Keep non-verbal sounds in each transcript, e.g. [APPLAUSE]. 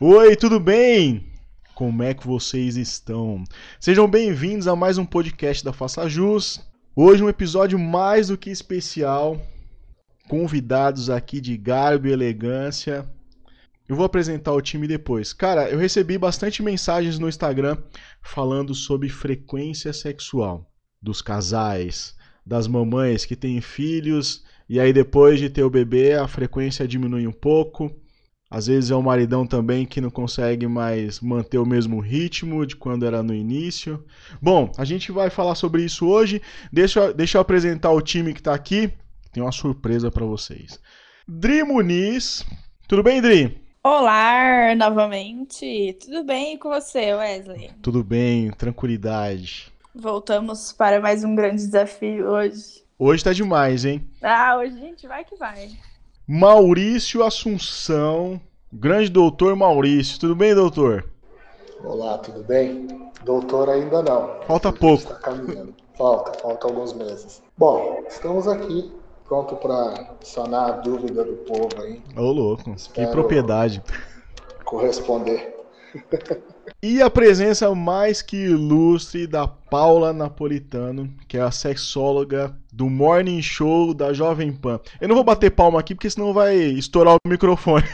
Oi, tudo bem? Como é que vocês estão? Sejam bem-vindos a mais um podcast da Faça Jus. Hoje um episódio mais do que especial. Convidados aqui de garbo e elegância. Eu vou apresentar o time depois. Cara, eu recebi bastante mensagens no Instagram falando sobre frequência sexual dos casais, das mamães que têm filhos e aí depois de ter o bebê a frequência diminui um pouco. Às vezes é o maridão também que não consegue mais manter o mesmo ritmo de quando era no início. Bom, a gente vai falar sobre isso hoje. Deixa, deixa eu apresentar o time que está aqui. Tem uma surpresa para vocês. Dri Muniz. Tudo bem, Dri? Olá, novamente. Tudo bem com você, Wesley? Tudo bem, tranquilidade. Voltamos para mais um grande desafio hoje. Hoje tá demais, hein? Ah, hoje gente vai que vai. Maurício Assunção, grande doutor Maurício. Tudo bem, doutor? Olá, tudo bem? Doutor ainda não. Falta pouco. Está caminhando. Falta, falta alguns meses. Bom, estamos aqui pronto para sanar a dúvida do povo aí. Ô, louco, Espero que propriedade. Corresponder. E a presença mais que ilustre da Paula Napolitano, que é a sexóloga do Morning Show da Jovem Pan. Eu não vou bater palma aqui porque senão vai estourar o microfone.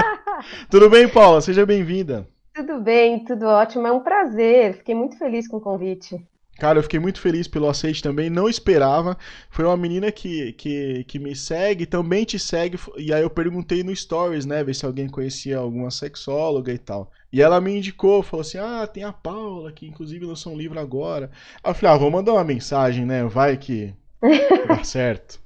[LAUGHS] tudo bem, Paula? Seja bem-vinda. Tudo bem, tudo ótimo. É um prazer. Fiquei muito feliz com o convite. Cara, eu fiquei muito feliz pelo aceite também, não esperava. Foi uma menina que, que, que me segue, também te segue, e aí eu perguntei no Stories, né, ver se alguém conhecia alguma sexóloga e tal. E ela me indicou, falou assim: ah, tem a Paula, que inclusive lançou um livro agora. Aí eu falei: ah, vou mandar uma mensagem, né, vai que dá certo.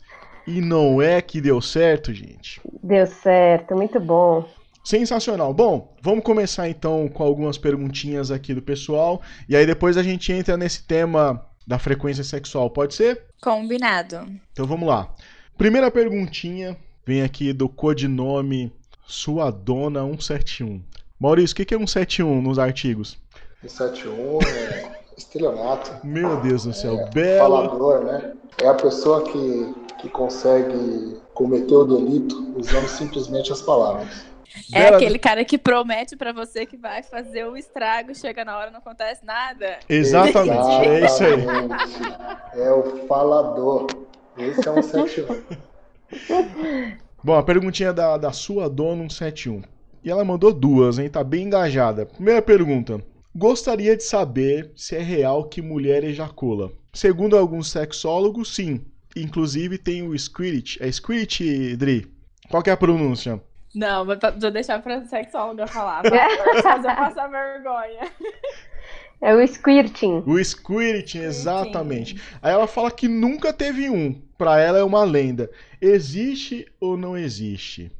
E não é que deu certo, gente. Deu certo, muito bom. Sensacional. Bom, vamos começar então com algumas perguntinhas aqui do pessoal e aí depois a gente entra nesse tema da frequência sexual, pode ser? Combinado. Então vamos lá. Primeira perguntinha vem aqui do codinome Sua Dona 171. Maurício, o que é 171 nos artigos? 171 é estelionato. Meu Deus do céu, é, belo. Falador, né? É a pessoa que, que consegue cometer o delito usando simplesmente as palavras. É Bela... aquele cara que promete para você que vai fazer o estrago, chega na hora não acontece nada. Exatamente, é isso aí. É o falador. Esse é um 71. Bom, a perguntinha da, da sua dona 171. E ela mandou duas, hein? Tá bem engajada. Primeira pergunta. Gostaria de saber se é real que mulher ejacula. Segundo alguns sexólogos, sim. Inclusive tem o Squirt. É Squirt, Dri? Qual é a pronúncia? Não, vou, vou deixar pra sexóloga falar, [LAUGHS] pra fazer eu passar vergonha. É o squirting. O squirting, exatamente. Aí ela fala que nunca teve um. Pra ela é uma lenda. Existe ou não existe?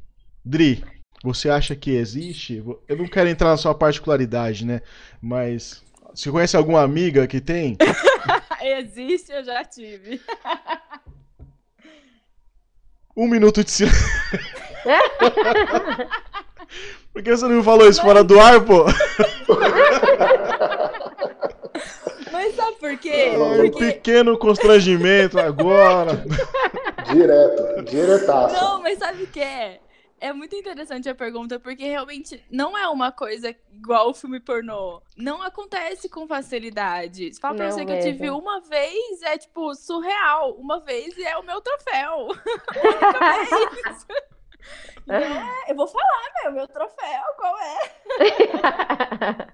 Dri, você acha que existe? Eu não quero entrar na sua particularidade, né? Mas você conhece alguma amiga que tem? [LAUGHS] existe, eu já tive. [LAUGHS] Um minuto de silêncio. [LAUGHS] Por que você não me falou isso Mas... fora do ar, pô? Mas sabe por quê? Um pequeno constrangimento agora. Direto, diretaço. Não, mas sabe o que é? É muito interessante a pergunta, porque realmente não é uma coisa igual o filme pornô. Não acontece com facilidade. Se fala pra não você que eu tive uma vez, é tipo surreal. Uma vez é o meu troféu. [LAUGHS] é, eu vou falar, meu, meu troféu, qual é?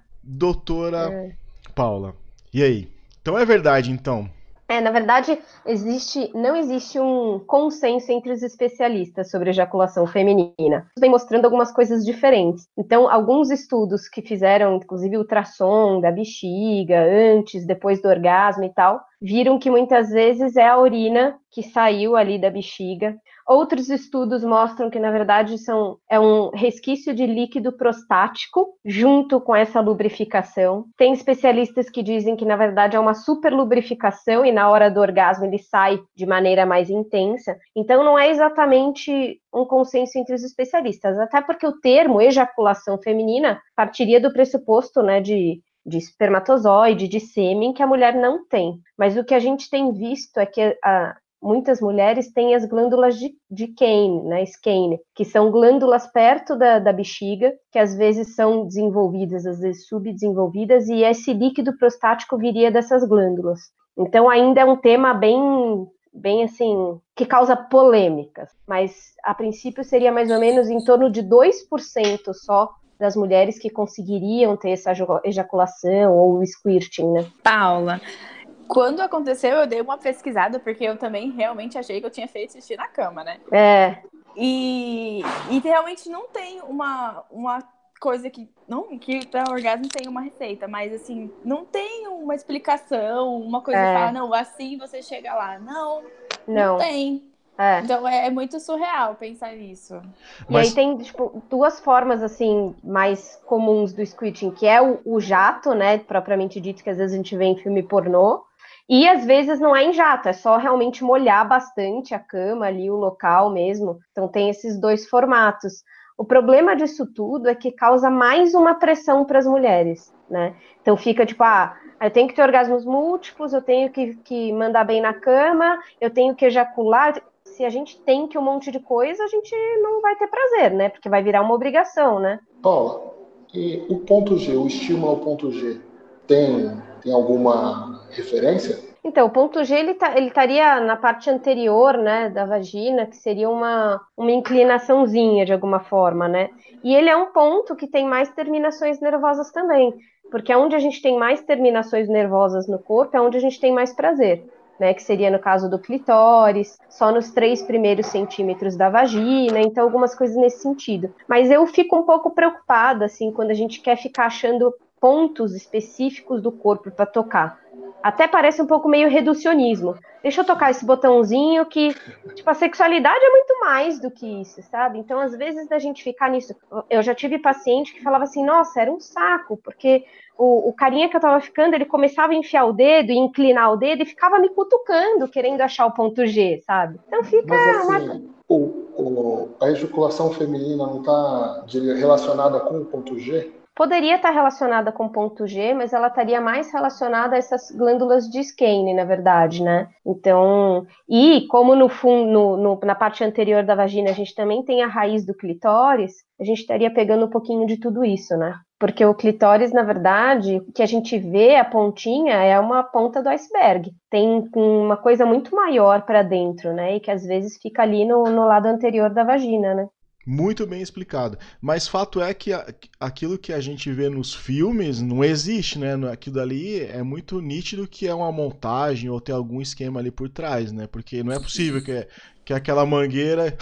[LAUGHS] Doutora é. Paula, e aí? Então é verdade, então, é, na verdade, existe, não existe um consenso entre os especialistas sobre ejaculação feminina. Vem mostrando algumas coisas diferentes. Então, alguns estudos que fizeram, inclusive, ultrassom da bexiga, antes, depois do orgasmo e tal, viram que muitas vezes é a urina que saiu ali da bexiga. Outros estudos mostram que, na verdade, são, é um resquício de líquido prostático junto com essa lubrificação. Tem especialistas que dizem que, na verdade, é uma superlubrificação e na hora do orgasmo ele sai de maneira mais intensa. Então, não é exatamente um consenso entre os especialistas, até porque o termo ejaculação feminina partiria do pressuposto né, de de espermatozoide, de sêmen, que a mulher não tem. Mas o que a gente tem visto é que a, muitas mulheres têm as glândulas de, de Kane, né, Skene, que são glândulas perto da, da bexiga, que às vezes são desenvolvidas, às vezes subdesenvolvidas, e esse líquido prostático viria dessas glândulas. Então ainda é um tema bem bem assim, que causa polêmicas, mas a princípio seria mais ou menos em torno de 2% só das mulheres que conseguiriam ter essa ejaculação ou squirting, né? Paula, quando aconteceu, eu dei uma pesquisada, porque eu também realmente achei que eu tinha feito xixi na cama, né? É. E, e realmente não tem uma, uma coisa que. Não que para orgasmo tem uma receita, mas assim, não tem uma explicação, uma coisa é. que fala, não, assim você chega lá. Não, não, não tem. É. Então é, é, muito surreal pensar nisso. Mas... E aí tem tipo, duas formas assim mais comuns do squirting, que é o, o, jato, né, propriamente dito, que às vezes a gente vê em filme pornô, e às vezes não é em jato, é só realmente molhar bastante a cama ali, o local mesmo. Então tem esses dois formatos. O problema disso tudo é que causa mais uma pressão para as mulheres, né? Então fica tipo, ah, eu tenho que ter orgasmos múltiplos, eu tenho que, que mandar bem na cama, eu tenho que ejacular. Se a gente tem que um monte de coisa, a gente não vai ter prazer, né? Porque vai virar uma obrigação, né? Paula, e o ponto G, o estímulo ao ponto G, tem, tem alguma referência? Então, o ponto G ele tá, estaria na parte anterior, né, da vagina, que seria uma, uma inclinaçãozinha de alguma forma, né? E ele é um ponto que tem mais terminações nervosas também, porque é onde a gente tem mais terminações nervosas no corpo é onde a gente tem mais prazer. Né, que seria no caso do clitóris, só nos três primeiros centímetros da vagina, então algumas coisas nesse sentido. Mas eu fico um pouco preocupada, assim, quando a gente quer ficar achando pontos específicos do corpo para tocar. Até parece um pouco meio reducionismo. Deixa eu tocar esse botãozinho que, tipo, a sexualidade é muito mais do que isso, sabe? Então, às vezes, da gente ficar nisso. Eu já tive paciente que falava assim, nossa, era um saco, porque o, o carinha que eu tava ficando, ele começava a enfiar o dedo e inclinar o dedo e ficava me cutucando, querendo achar o ponto G, sabe? Então fica. Mas, assim, o, o, a ejaculação feminina não está relacionada com o ponto G? Poderia estar relacionada com ponto G, mas ela estaria mais relacionada a essas glândulas de Skene, na verdade, né? Então, e como no fundo, no, no, na parte anterior da vagina a gente também tem a raiz do clitóris, a gente estaria pegando um pouquinho de tudo isso, né? Porque o clitóris, na verdade, o que a gente vê, a pontinha, é uma ponta do iceberg. Tem uma coisa muito maior para dentro, né? E que às vezes fica ali no, no lado anterior da vagina, né? Muito bem explicado. Mas fato é que aquilo que a gente vê nos filmes não existe, né? Aquilo ali é muito nítido que é uma montagem ou tem algum esquema ali por trás, né? Porque não é possível que, que aquela mangueira.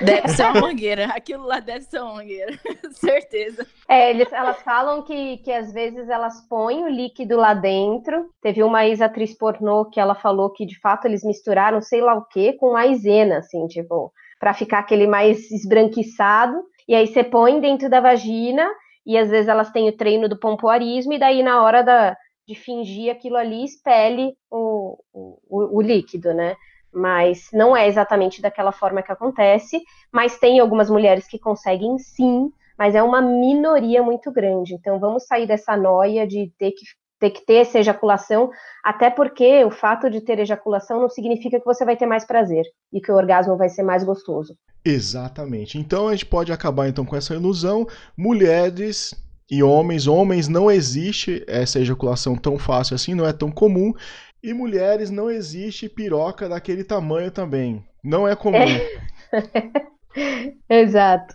Deve ser uma [LAUGHS] mangueira. Aquilo lá deve ser uma mangueira. [LAUGHS] Certeza. É, eles, elas falam que, que às vezes elas põem o líquido lá dentro. Teve uma ex-atriz pornô que ela falou que de fato eles misturaram sei lá o que com maisena, assim, tipo para ficar aquele mais esbranquiçado. E aí você põe dentro da vagina, e às vezes elas têm o treino do pompoarismo, e daí na hora da, de fingir aquilo ali, expele o, o, o líquido, né? Mas não é exatamente daquela forma que acontece, mas tem algumas mulheres que conseguem sim, mas é uma minoria muito grande. Então vamos sair dessa noia de ter que ter que ter essa ejaculação, até porque o fato de ter ejaculação não significa que você vai ter mais prazer e que o orgasmo vai ser mais gostoso. Exatamente. Então a gente pode acabar então com essa ilusão. Mulheres e homens, homens não existe essa ejaculação tão fácil assim, não é tão comum. E mulheres não existe piroca daquele tamanho também. Não é comum. É. [LAUGHS] Exato.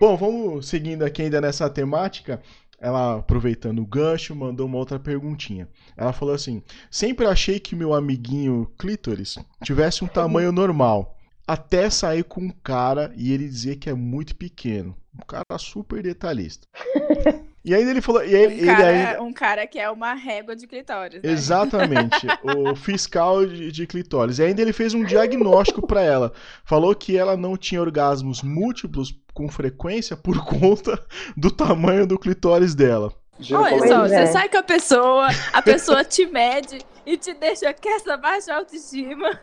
Bom, vamos seguindo aqui ainda nessa temática ela, aproveitando o gancho, mandou uma outra perguntinha. Ela falou assim: Sempre achei que meu amiguinho clítoris tivesse um tamanho normal. Até sair com um cara e ele dizer que é muito pequeno. Um cara super detalhista. [LAUGHS] E ainda ele falou. E ele, um, cara, ele ainda... um cara que é uma régua de clitóris. Né? Exatamente. [LAUGHS] o fiscal de, de clitóris. E ainda ele fez um diagnóstico para ela. Falou que ela não tinha orgasmos múltiplos com frequência por conta do tamanho do clitóris dela. Olha só, você é. sai com a pessoa, a pessoa [LAUGHS] te mede e te deixa com essa baixa autoestima.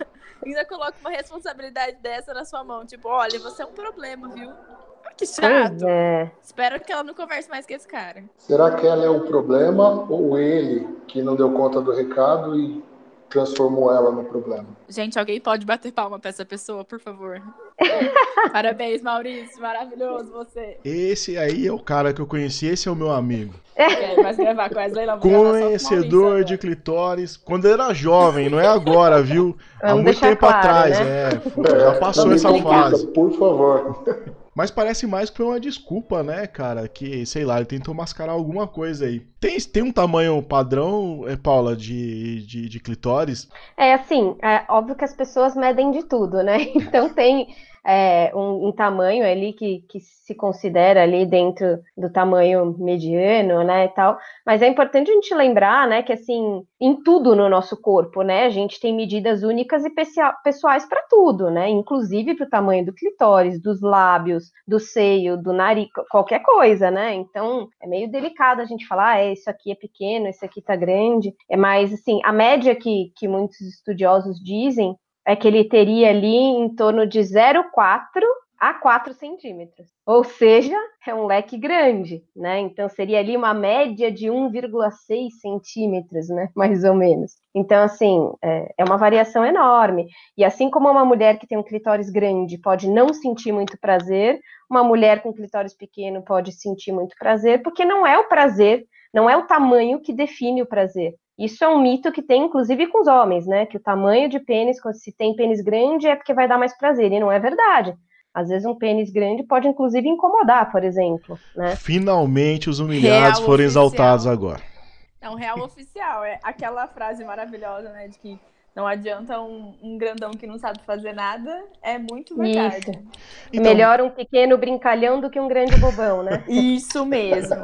Ainda coloca uma responsabilidade dessa na sua mão. Tipo, olha, você é um problema, viu? Que chato. É. Espero que ela não converse mais com esse cara. Será que ela é o problema ou ele que não deu conta do recado e transformou ela no problema. Gente, alguém pode bater palma pra essa pessoa, por favor? [LAUGHS] Parabéns, Maurício. Maravilhoso você. Esse aí é o cara que eu conheci, esse é o meu amigo. É, mas gravar com Wesley, não Conhecedor de clitóris. Quando era jovem, não é agora, viu? Há muito tempo claro, atrás, né? é. Já passou essa fase. Por favor. Mas parece mais que foi uma desculpa, né, cara? Que, sei lá, ele tentou mascarar alguma coisa aí. Tem, tem um tamanho padrão, é, Paula, de, de, de clitóris? É assim, é óbvio que as pessoas medem de tudo, né? [LAUGHS] Então tem é, um, um, tamanho ali que, que se considera ali dentro do tamanho mediano, né, e tal. Mas é importante a gente lembrar, né, que assim, em tudo no nosso corpo, né, a gente tem medidas únicas e pessoais para tudo, né, inclusive para o tamanho do clitóris, dos lábios, do seio, do nariz, qualquer coisa, né. Então é meio delicado a gente falar, ah, é, isso aqui é pequeno, isso aqui tá grande. É mais assim, a média que, que muitos estudiosos dizem é que ele teria ali em torno de 0,4 a 4 centímetros. Ou seja, é um leque grande, né? Então seria ali uma média de 1,6 centímetros, né? [LAUGHS] Mais ou menos. Então, assim, é, é, uma variação enorme. E assim como uma mulher que tem um clitóris grande pode não sentir muito prazer, uma mulher com clitóris pequeno pode sentir muito prazer, porque não é o prazer, não é o tamanho que define o prazer. Isso é um mito que tem, inclusive, com os homens, né? Que o tamanho de pênis, se tem pênis grande, é porque vai dar mais prazer. E não é verdade. Às vezes um pênis grande pode, inclusive, incomodar, por exemplo. Né? Finalmente os humilhados real foram oficial. exaltados agora. É um real oficial. É aquela frase maravilhosa, né? De que não adianta um, um, grandão que não sabe fazer nada, é muito verdade. Então, Melhor um pequeno brincalhão do que um grande bobão, né? Isso mesmo.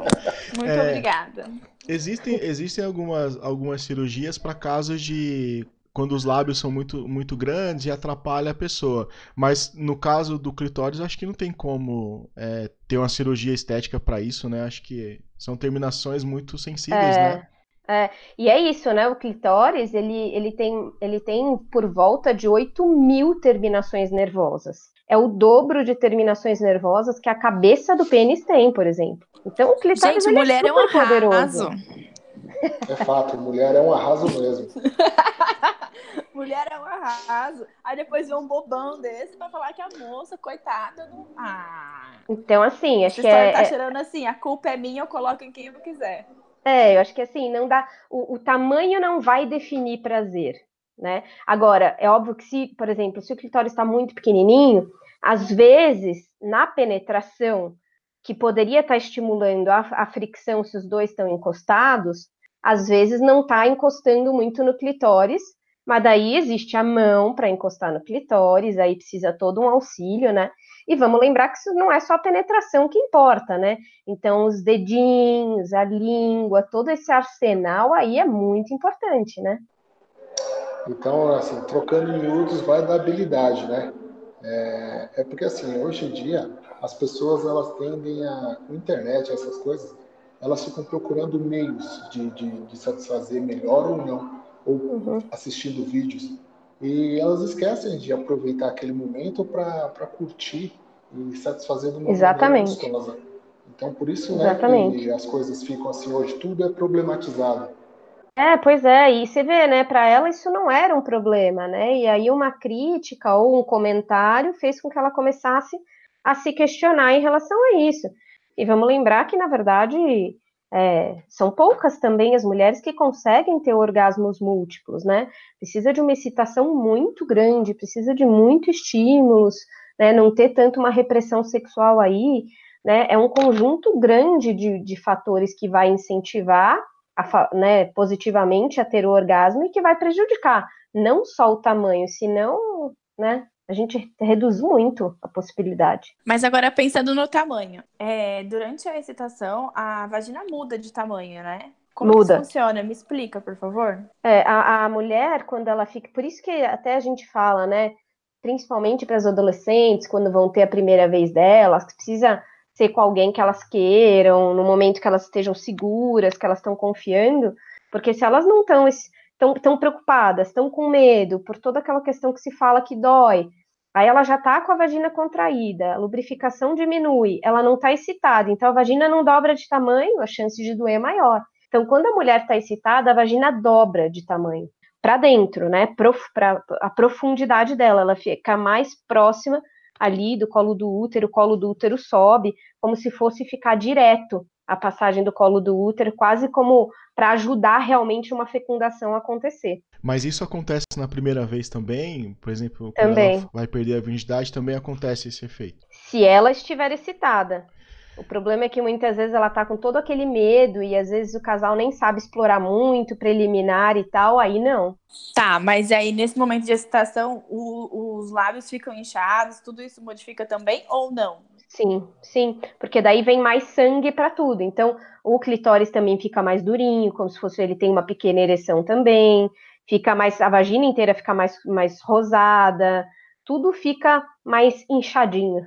Muito é, obrigada. Existem, existem algumas, algumas cirurgias para casos de quando os lábios são muito, muito grandes e atrapalha a pessoa. Mas no caso do clitóris, acho que não tem como é, ter uma cirurgia estética para isso, né? Acho que são terminações muito sensíveis, é, né? É, e é isso, né? O clitóris, ele, ele, tem, ele tem por volta de 8 mil terminações nervosas. É o dobro de terminações nervosas que a cabeça do pênis tem, por exemplo. Então, o clitóris Gente, é mulher é, um poderoso. É fato, mulher é um arraso mesmo. [LAUGHS] mulher é um arraso. Aí depois vem um bobão desse pra falar que a moça, coitada, não. Ah. Então, assim, acho Você que é. tá tirando assim, a culpa é minha, eu coloco em quem eu quiser. É, eu acho que assim, não dá. O, o tamanho não vai definir prazer. Né? Agora, é óbvio que se, por exemplo, se o clitóris está muito pequenininho, às vezes, na penetração, que poderia estar tá estimulando a, a fricção se os dois estão encostados, às vezes não está encostando muito no clitóris, mas daí existe a mão para encostar no clitóris, aí precisa todo um auxílio, né? E vamos lembrar que isso não é só a penetração que importa, né? Então, os dedinhos, a língua, todo esse arsenal aí é muito importante, né? Então, assim, trocando miúdos vai da habilidade, né? É, é, porque, assim, hoje em dia, as pessoas, elas tendem a, com internet, essas coisas, elas ficam procurando meios de, de, de satisfazer melhor ou não, ou uhum. assistindo vídeos. E elas esquecem de aproveitar aquele momento para curtir e satisfazer de uma Exatamente. gostosa. Então, por isso né, que as coisas ficam assim hoje, tudo é problematizado. É, pois é, e você vê, né, para ela isso não era um problema, né? E aí uma crítica ou um comentário fez com que ela começasse a se questionar em relação a isso. E vamos lembrar que, na verdade, é, são poucas também as mulheres que conseguem ter orgasmos múltiplos, né? Precisa de uma excitação muito grande, precisa de muitos estímulos, né? Não ter tanto uma repressão sexual aí, né? É um conjunto grande de, de fatores que vai incentivar a, né, positivamente a ter o orgasmo e que vai prejudicar não só o tamanho, senão, né, a gente reduz muito a possibilidade. Mas agora pensando no tamanho, é, durante a excitação a vagina muda de tamanho, né? Como muda. isso funciona? Me explica, por favor. É, a, a mulher, quando ela fica. Por isso que até a gente fala, né? Principalmente para as adolescentes, quando vão ter a primeira vez delas, precisa ser com alguém que elas queiram, no momento que elas estejam seguras, que elas estão confiando, porque se elas não estão tão, tão preocupadas, estão com medo por toda aquela questão que se fala que dói, aí ela já está com a vagina contraída, a lubrificação diminui, ela não está excitada, então a vagina não dobra de tamanho, a chance de doer é maior. Então, quando a mulher está excitada, a vagina dobra de tamanho. para dentro, né? A profundidade dela, ela fica mais próxima ali do colo do útero, o colo do útero sobe, como se fosse ficar direto a passagem do colo do útero, quase como para ajudar realmente uma fecundação a acontecer. Mas isso acontece na primeira vez também? Por exemplo, quando também. ela vai perder a virgindade, também acontece esse efeito? Se ela estiver excitada. O problema é que muitas vezes ela tá com todo aquele medo e às vezes o casal nem sabe explorar muito, preliminar e tal, aí não. Tá, mas aí nesse momento de excitação, o, os lábios ficam inchados, tudo isso modifica também ou não? Sim, sim, porque daí vem mais sangue para tudo. Então, o clitóris também fica mais durinho, como se fosse ele tem uma pequena ereção também, fica mais a vagina inteira fica mais mais rosada, tudo fica mais inchadinho.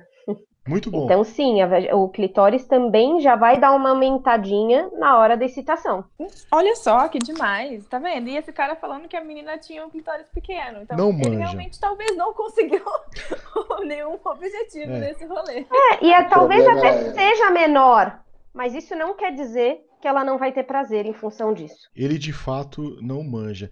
Muito bom. Então, sim, a, o clitóris também já vai dar uma aumentadinha na hora da excitação. Olha só, que demais. Tá vendo? E esse cara falando que a menina tinha um clitóris pequeno. Então, não ele manja. realmente talvez não conseguiu [LAUGHS] nenhum objetivo é. nesse rolê. É, e é, talvez até é... seja menor. Mas isso não quer dizer que ela não vai ter prazer em função disso. Ele de fato não manja.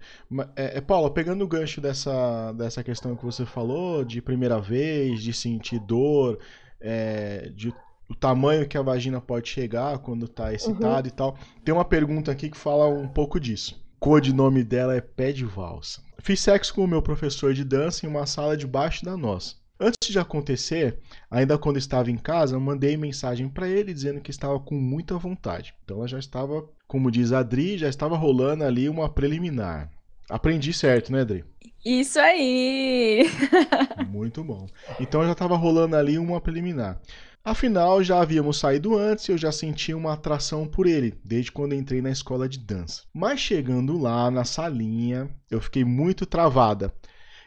É, é, Paula, pegando o gancho dessa, dessa questão que você falou, de primeira vez, de sentir dor, é, de o tamanho que a vagina pode chegar quando está excitada uhum. e tal. Tem uma pergunta aqui que fala um pouco disso. O codinome dela é Pé de Valsa. Fiz sexo com o meu professor de dança em uma sala debaixo da nossa. Antes de acontecer, ainda quando estava em casa, mandei mensagem para ele dizendo que estava com muita vontade. Então ela já estava, como diz a Adri, já estava rolando ali uma preliminar. Aprendi certo, né, Adri? Isso aí! [LAUGHS] Muito bom. Então já estava rolando ali uma preliminar. Afinal, já havíamos saído antes e eu já sentia uma atração por ele, desde quando entrei na escola de dança. Mas chegando lá, na salinha, eu fiquei muito travada.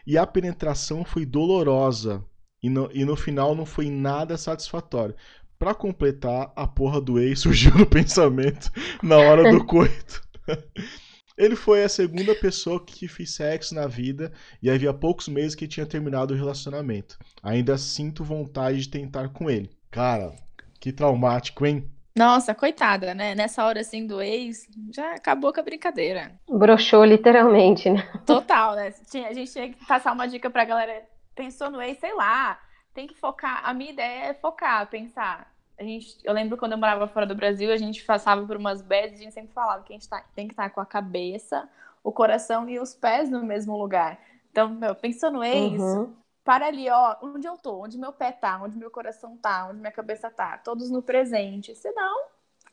E a penetração foi dolorosa. E no, e no final não foi nada satisfatório. Para completar, a porra do ex [LAUGHS] surgiu no pensamento na hora do coito. [LAUGHS] Ele foi a segunda pessoa que fiz sexo na vida e havia poucos meses que tinha terminado o relacionamento. Ainda sinto vontade de tentar com ele. Cara, que traumático, hein? Nossa, coitada, né? Nessa hora assim do ex, já acabou com a brincadeira. Broxou literalmente, né? Total, né? A gente tinha que passar uma dica pra galera. Pensou no ex, sei lá. Tem que focar. A minha ideia é focar, pensar a gente, eu lembro quando eu morava fora do Brasil, a gente passava por umas beds e a gente sempre falava que a gente tá, tem que estar tá com a cabeça, o coração e os pés no mesmo lugar. Então, meu, pensando ex, uhum. para ali, ó, onde eu tô, onde meu pé tá, onde meu coração tá, onde minha cabeça tá, todos no presente. Senão,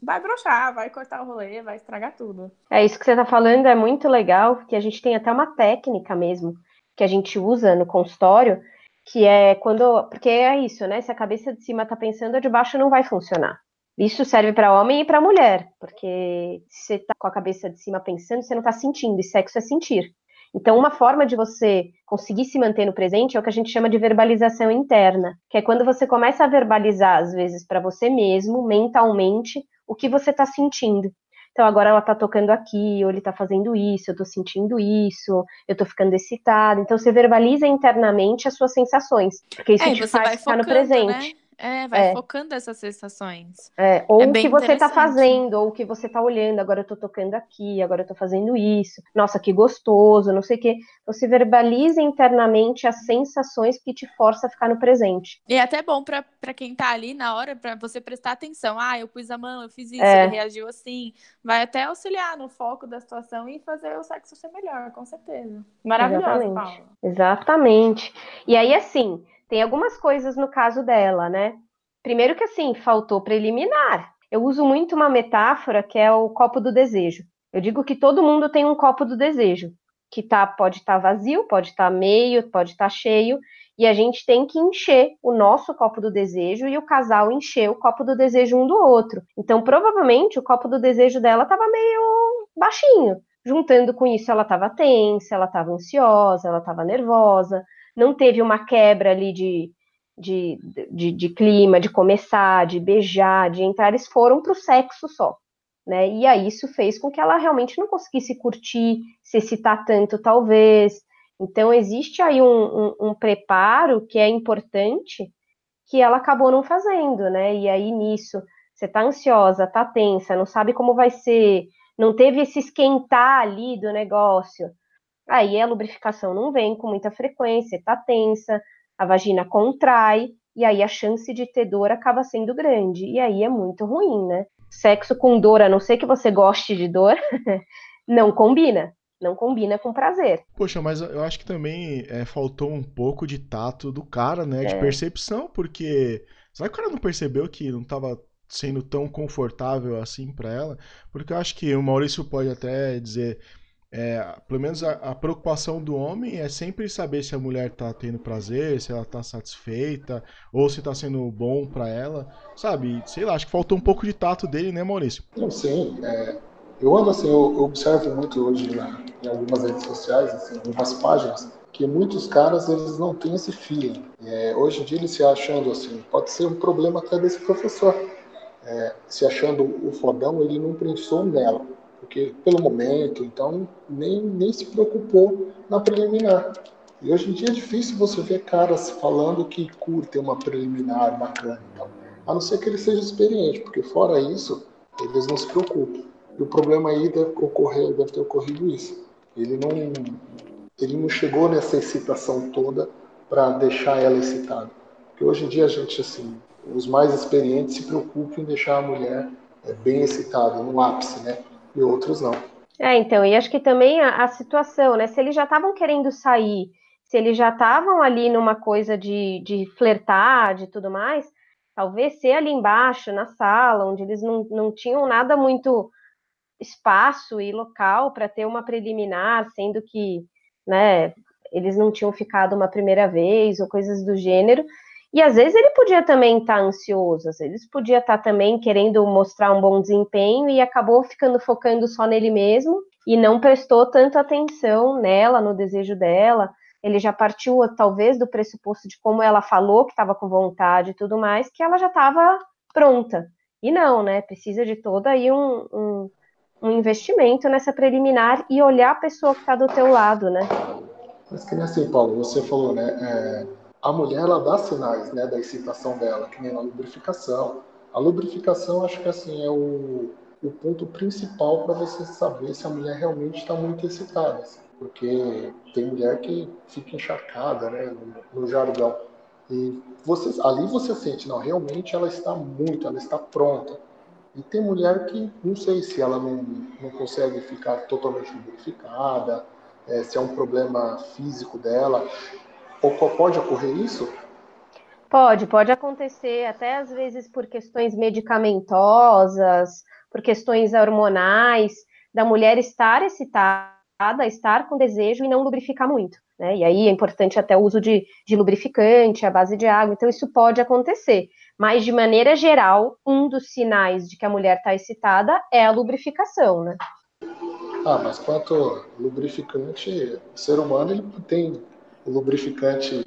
vai brochar, vai cortar o rolê, vai estragar tudo. É isso que você tá falando, é muito legal, que a gente tem até uma técnica mesmo que a gente usa no consultório, que é quando. Porque é isso, né? Se a cabeça de cima tá pensando, a de baixo não vai funcionar. Isso serve para homem e para mulher, porque se você tá com a cabeça de cima pensando, você não tá sentindo, e sexo é sentir. Então, uma forma de você conseguir se manter no presente é o que a gente chama de verbalização interna, que é quando você começa a verbalizar, às vezes, para você mesmo, mentalmente, o que você está sentindo. Então agora ela tá tocando aqui, ou ele tá fazendo isso, eu tô sentindo isso, eu tô ficando excitada. Então você verbaliza internamente as suas sensações, porque isso é, te faz ficar no presente. Né? É, vai é. focando essas sensações. É, ou é o que você está fazendo, ou o que você está olhando. Agora eu estou tocando aqui, agora eu estou fazendo isso. Nossa, que gostoso, não sei o quê. Você verbaliza internamente as sensações que te força a ficar no presente. E é até bom para quem está ali na hora, para você prestar atenção. Ah, eu pus a mão, eu fiz isso, é. ele reagiu assim. Vai até auxiliar no foco da situação e fazer o sexo ser melhor, com certeza. Maravilhoso, Exatamente. Paulo. Exatamente. E aí, assim tem algumas coisas no caso dela, né? Primeiro que assim, faltou preliminar. Eu uso muito uma metáfora que é o copo do desejo. Eu digo que todo mundo tem um copo do desejo, que tá, pode estar tá vazio, pode estar tá meio, pode estar tá cheio, e a gente tem que encher o nosso copo do desejo e o casal encher o copo do desejo um do outro. Então, provavelmente, o copo do desejo dela estava meio baixinho. Juntando com isso, ela estava tensa, ela estava ansiosa, ela estava nervosa não teve uma quebra ali de, de, de, de clima, de começar, de beijar, de entrar, eles foram para o sexo só. Né? E aí isso fez com que ela realmente não conseguisse curtir, se excitar tanto, talvez. Então existe aí um, um, um, preparo que é importante que ela acabou não fazendo, né? E aí nisso você tá ansiosa, tá tensa, não sabe como vai ser, não teve esse esquentar ali do negócio Aí a lubrificação não vem com muita frequência, tá tensa, a vagina contrai, e aí a chance de ter dor acaba sendo grande, e aí é muito ruim, né? Sexo com dor, a não ser que você goste de dor, [LAUGHS] não combina. Não combina com prazer. Poxa, mas eu acho que também é, faltou um pouco de tato do cara, né? De é. percepção, porque. Será que o cara não percebeu que não estava sendo tão confortável assim para ela? Porque eu acho que o Maurício pode até dizer é, pelo menos a, a, preocupação do homem é sempre saber se a mulher tá tendo prazer, se ela tá satisfeita, ou se tá sendo bom para ela, sabe? Sei lá, acho que faltou um pouco de tato dele, né, Maurício? Sim, é, eu ando assim, eu, eu observo muito hoje em algumas redes sociais, assim, algumas páginas, que muitos caras eles não têm esse feeling. É, hoje em dia eles se achando assim, pode ser um problema até desse professor, é, se achando o fodão, ele não pensou nela porque pelo momento, então nem, nem se preocupou na preliminar. E hoje em dia é difícil você ver caras falando que curtem uma preliminar bacana. Então, a não ser que ele seja experiente, porque fora isso, eles não se preocupam. E o problema aí deve ocorrer, deve ter ocorrido isso. Ele não, ele não chegou nessa excitação toda para deixar ela excitada. Porque hoje em dia a gente, assim, os mais experientes se preocupam em deixar a mulher é, bem excitada, no ápice, né? E outros não. É, então, e acho que também a, a situação, né? Se eles já estavam querendo sair, se eles já estavam ali numa coisa de, de flertar, de tudo mais, talvez ser ali embaixo, na sala, onde eles não, não tinham nada muito espaço e local para ter uma preliminar, sendo que, né, eles não tinham ficado uma primeira vez ou coisas do gênero, e às vezes ele podia também estar tá ansioso, às vezes podia estar tá também querendo mostrar um bom desempenho e acabou ficando focando só nele mesmo e não prestou tanta atenção nela, no desejo dela. Ele já partiu, talvez, do pressuposto de como ela falou que estava com vontade e tudo mais, que ela já estava pronta. E não, né? Precisa de todo aí um, um, um investimento nessa preliminar e olhar a pessoa que está do teu lado, né? Mas que nem assim, Paulo, você falou, né? É a mulher ela dá sinais né, da excitação dela, que nem na lubrificação. A lubrificação, acho que assim, é o, o ponto principal para você saber se a mulher realmente está muito excitada. Assim, porque tem mulher que fica encharcada né, no, no jargão. E você, ali você sente, não, realmente ela está muito, ela está pronta. E tem mulher que não sei se ela não, não consegue ficar totalmente lubrificada, é, se é um problema físico dela. Pode ocorrer isso? Pode, pode acontecer, até às vezes por questões medicamentosas, por questões hormonais, da mulher estar excitada, estar com desejo e não lubrificar muito. Né? E aí é importante até o uso de, de lubrificante, a base de água, então isso pode acontecer. Mas, de maneira geral, um dos sinais de que a mulher está excitada é a lubrificação, né? Ah, mas quanto lubrificante, o ser humano ele tem o lubrificante,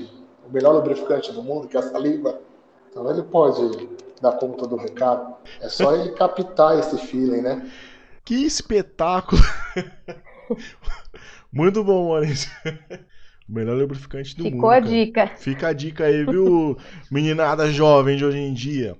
o melhor lubrificante do mundo, que é a saliva. Então ele pode dar conta do recado. É só ele captar esse feeling, né? Que espetáculo! [LAUGHS] Muito bom, Maurício. O melhor lubrificante do Ficou mundo. Ficou a dica. Fica a dica aí, viu, meninada jovem de hoje em dia.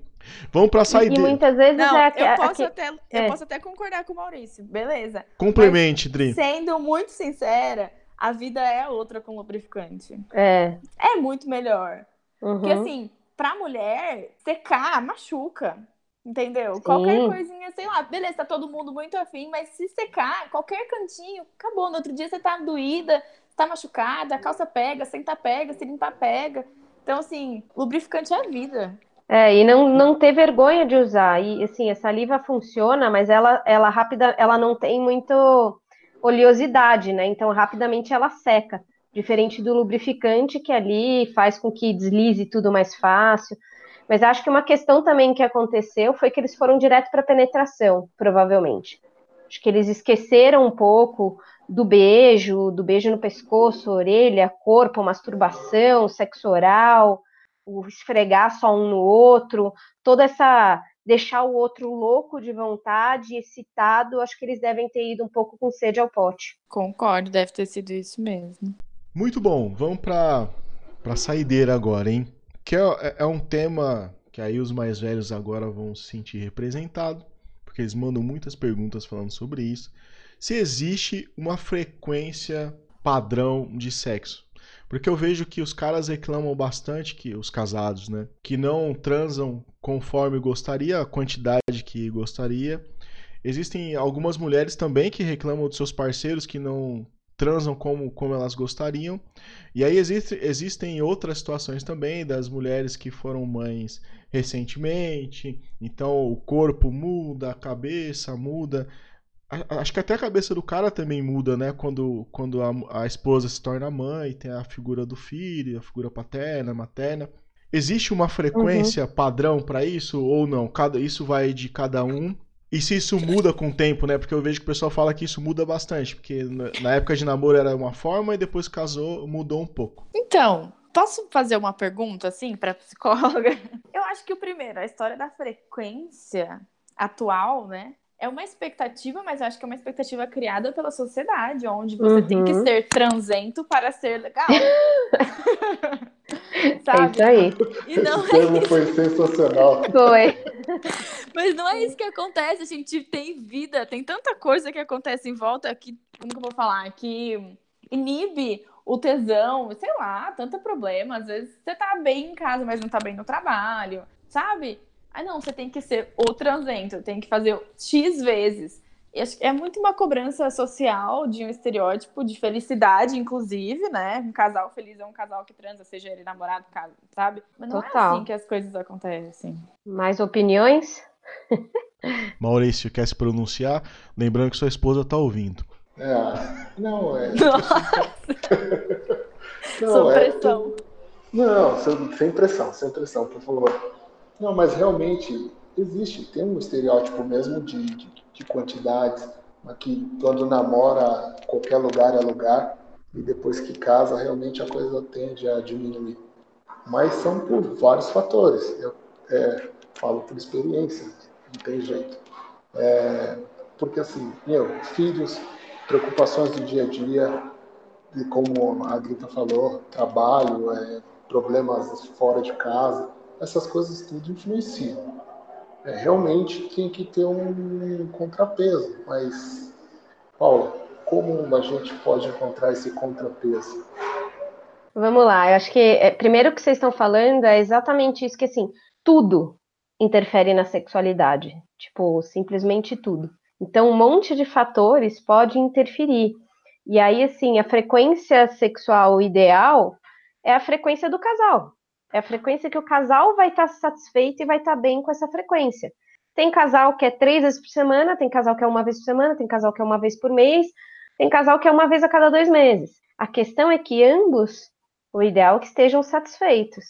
Vamos pra sair E muitas vezes Não, é eu, posso até, é. eu posso até concordar com o Maurício, beleza. Complemente, Dri. Sendo muito sincera, a vida é outra com lubrificante. É. É muito melhor. Uhum. Porque assim, pra mulher, secar machuca. Entendeu? Sim. Qualquer coisinha, sei lá, beleza, tá todo mundo muito afim, mas se secar, qualquer cantinho, acabou. No outro dia você tá doída, tá machucada, a calça pega, sentar pega, se limpar pega. Então, assim, lubrificante é a vida. É, e não, não ter vergonha de usar. E assim, a saliva funciona, mas ela, ela rápida, ela não tem muito oleosidade, né? Então rapidamente ela seca, diferente do lubrificante que ali faz com que deslize tudo mais fácil. Mas acho que uma questão também que aconteceu foi que eles foram direto para penetração, provavelmente. Acho que eles esqueceram um pouco do beijo, do beijo no pescoço, orelha, corpo, masturbação, sexo oral, o esfregar só um no outro, toda essa deixar o outro louco de vontade, excitado, acho que eles devem ter ido um pouco com sede ao pote. Concordo, deve ter sido isso mesmo. Muito bom, vamos para para saideira agora, hein? Que é, é, é, um tema que aí os mais velhos agora vão se sentir representados, porque eles mandam muitas perguntas falando sobre isso. Se existe uma frequência padrão de sexo. Porque eu vejo que os caras reclamam bastante, que os casados, né? Que não transam conforme gostaria, a quantidade que gostaria. Existem algumas mulheres também que reclamam dos seus parceiros que não transam como, como elas gostariam. E aí existe, existem outras situações também das mulheres que foram mães recentemente. Então o corpo muda, a cabeça muda acho que até a cabeça do cara também muda, né? Quando, quando a, a esposa se torna mãe, tem a figura do filho, a figura paterna, materna. Existe uma frequência uhum. padrão para isso ou não? Cada, isso vai de cada um. E se isso muda com o tempo, né? Porque eu vejo que o pessoal fala que isso muda bastante. Porque na época de namoro era uma forma e depois casou, mudou um pouco. Então, posso fazer uma pergunta, assim, pra psicóloga? Eu acho que o primeiro, a história da frequência atual, né? É uma expectativa, mas acho que é uma expectativa criada pela sociedade, onde você uhum. tem que uhum. ser transento para ser legal. Sabe? [LAUGHS] [LAUGHS] É isso aí. E não Esse é termo isso. foi sensacional. [LAUGHS] Foi. Mas não é isso que acontece. A gente tem vida, tem tanta coisa que acontece em volta que, como que eu vou falar? Que inibe o tesão, sei lá, tanto problema. Às vezes você tá bem em casa, mas não tá bem no trabalho, sabe? Ah, não, você tem que ser o transento, tem que fazer X vezes. É muito uma cobrança social de um estereótipo de felicidade, inclusive, né? Um casal feliz é um casal que transa, seja ele namorado, sabe? Mas não Total. é assim que as coisas acontecem. Mais opiniões? [LAUGHS] Maurício, quer se pronunciar? Lembrando que sua esposa tá ouvindo. É, não, é. [LAUGHS] não, Sou é, pressão. Não, sem pressão, sem pressão, por favor. Não, mas realmente existe, tem um estereótipo mesmo de, de, de quantidades, que quando namora, qualquer lugar é lugar, e depois que casa, realmente a coisa tende a diminuir. Mas são por vários fatores. Eu é, falo por experiência, não tem jeito. É, porque assim, meu, filhos, preocupações do dia a dia, e como a Grita falou, trabalho, é, problemas fora de casa, essas coisas tudo influenciam. É, realmente tem que ter um contrapeso, mas, Paula, como a gente pode encontrar esse contrapeso? Vamos lá, eu acho que é, primeiro que vocês estão falando é exatamente isso que assim, tudo interfere na sexualidade, tipo, simplesmente tudo. Então, um monte de fatores pode interferir. E aí, assim, a frequência sexual ideal é a frequência do casal. É a frequência que o casal vai estar tá satisfeito e vai estar tá bem com essa frequência. Tem casal que é três vezes por semana, tem casal que é uma vez por semana, tem casal que é uma vez por mês, tem casal que é uma vez a cada dois meses. A questão é que ambos, o ideal é que estejam satisfeitos.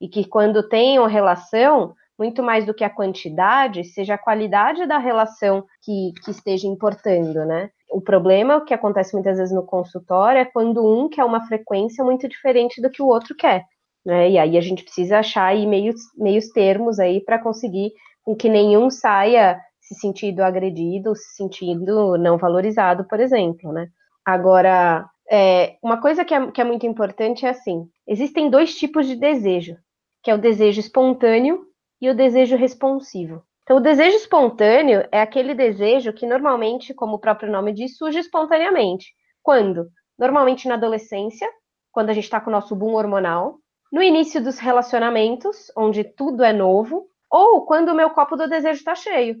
E que quando tenham relação, muito mais do que a quantidade, seja a qualidade da relação que, que esteja importando, né? O problema, que acontece muitas vezes no consultório, é quando um quer uma frequência muito diferente do que o outro quer. Né? E aí a gente precisa achar aí meios, meios termos aí para conseguir com que nenhum saia se sentindo agredido, se sentindo não valorizado, por exemplo, né? Agora, é, uma coisa que é, que é muito importante é assim: existem dois tipos de desejo, que é o desejo espontâneo e o desejo responsivo. Então, o desejo espontâneo é aquele desejo que normalmente, como o próprio nome diz, surge espontaneamente. Quando? Normalmente na adolescência, quando a gente está com o nosso boom hormonal, no início dos relacionamentos, onde tudo é novo, ou quando o meu copo do desejo está cheio.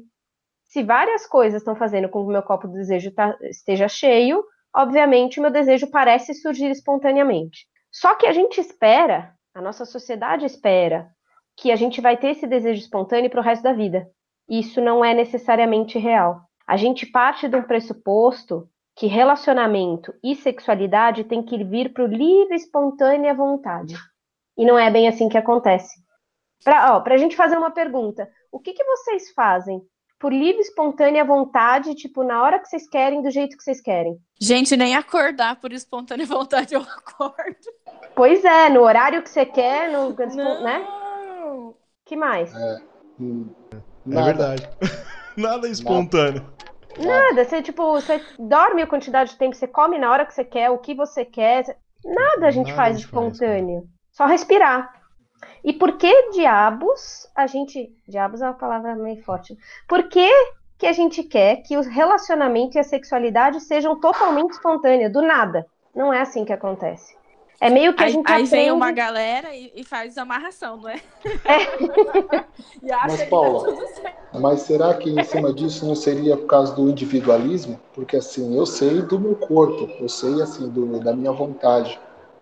Se várias coisas estão fazendo com que o meu copo do desejo tá, esteja cheio, obviamente o meu desejo parece surgir espontaneamente. Só que a gente espera, a nossa sociedade espera, que a gente vai ter esse desejo espontâneo para o resto da vida. Isso não é necessariamente real. A gente parte de um pressuposto que relacionamento e sexualidade tem que vir para o livre, espontânea vontade. E não é bem assim que acontece. Para a gente fazer uma pergunta, o que, que vocês fazem por livre, espontânea vontade, tipo, na hora que vocês querem, do jeito que vocês querem? Gente, nem acordar por espontânea vontade eu [LAUGHS] acordo. Pois é, no horário que você quer, no, [LAUGHS] não. né? que mais? É, hum, é verdade. [LAUGHS] Nada espontâneo. Nada, você tipo, você dorme a quantidade de tempo, você come na hora que você quer, o que você quer. Nada a gente Nada faz a gente espontâneo. Faz, só respirar. E por que diabos a gente. Diabos é uma palavra meio forte. Por que, que a gente quer que o relacionamento e a sexualidade sejam totalmente espontâneos, do nada? Não é assim que acontece. É meio que aí, a gente Aí aprende... vem uma galera e, e faz amarração, não é? é. [LAUGHS] e acha mas, Paula, tá tudo certo. mas será que em cima disso não seria por causa do individualismo? Porque assim, eu sei do meu corpo, eu sei assim do, da minha vontade,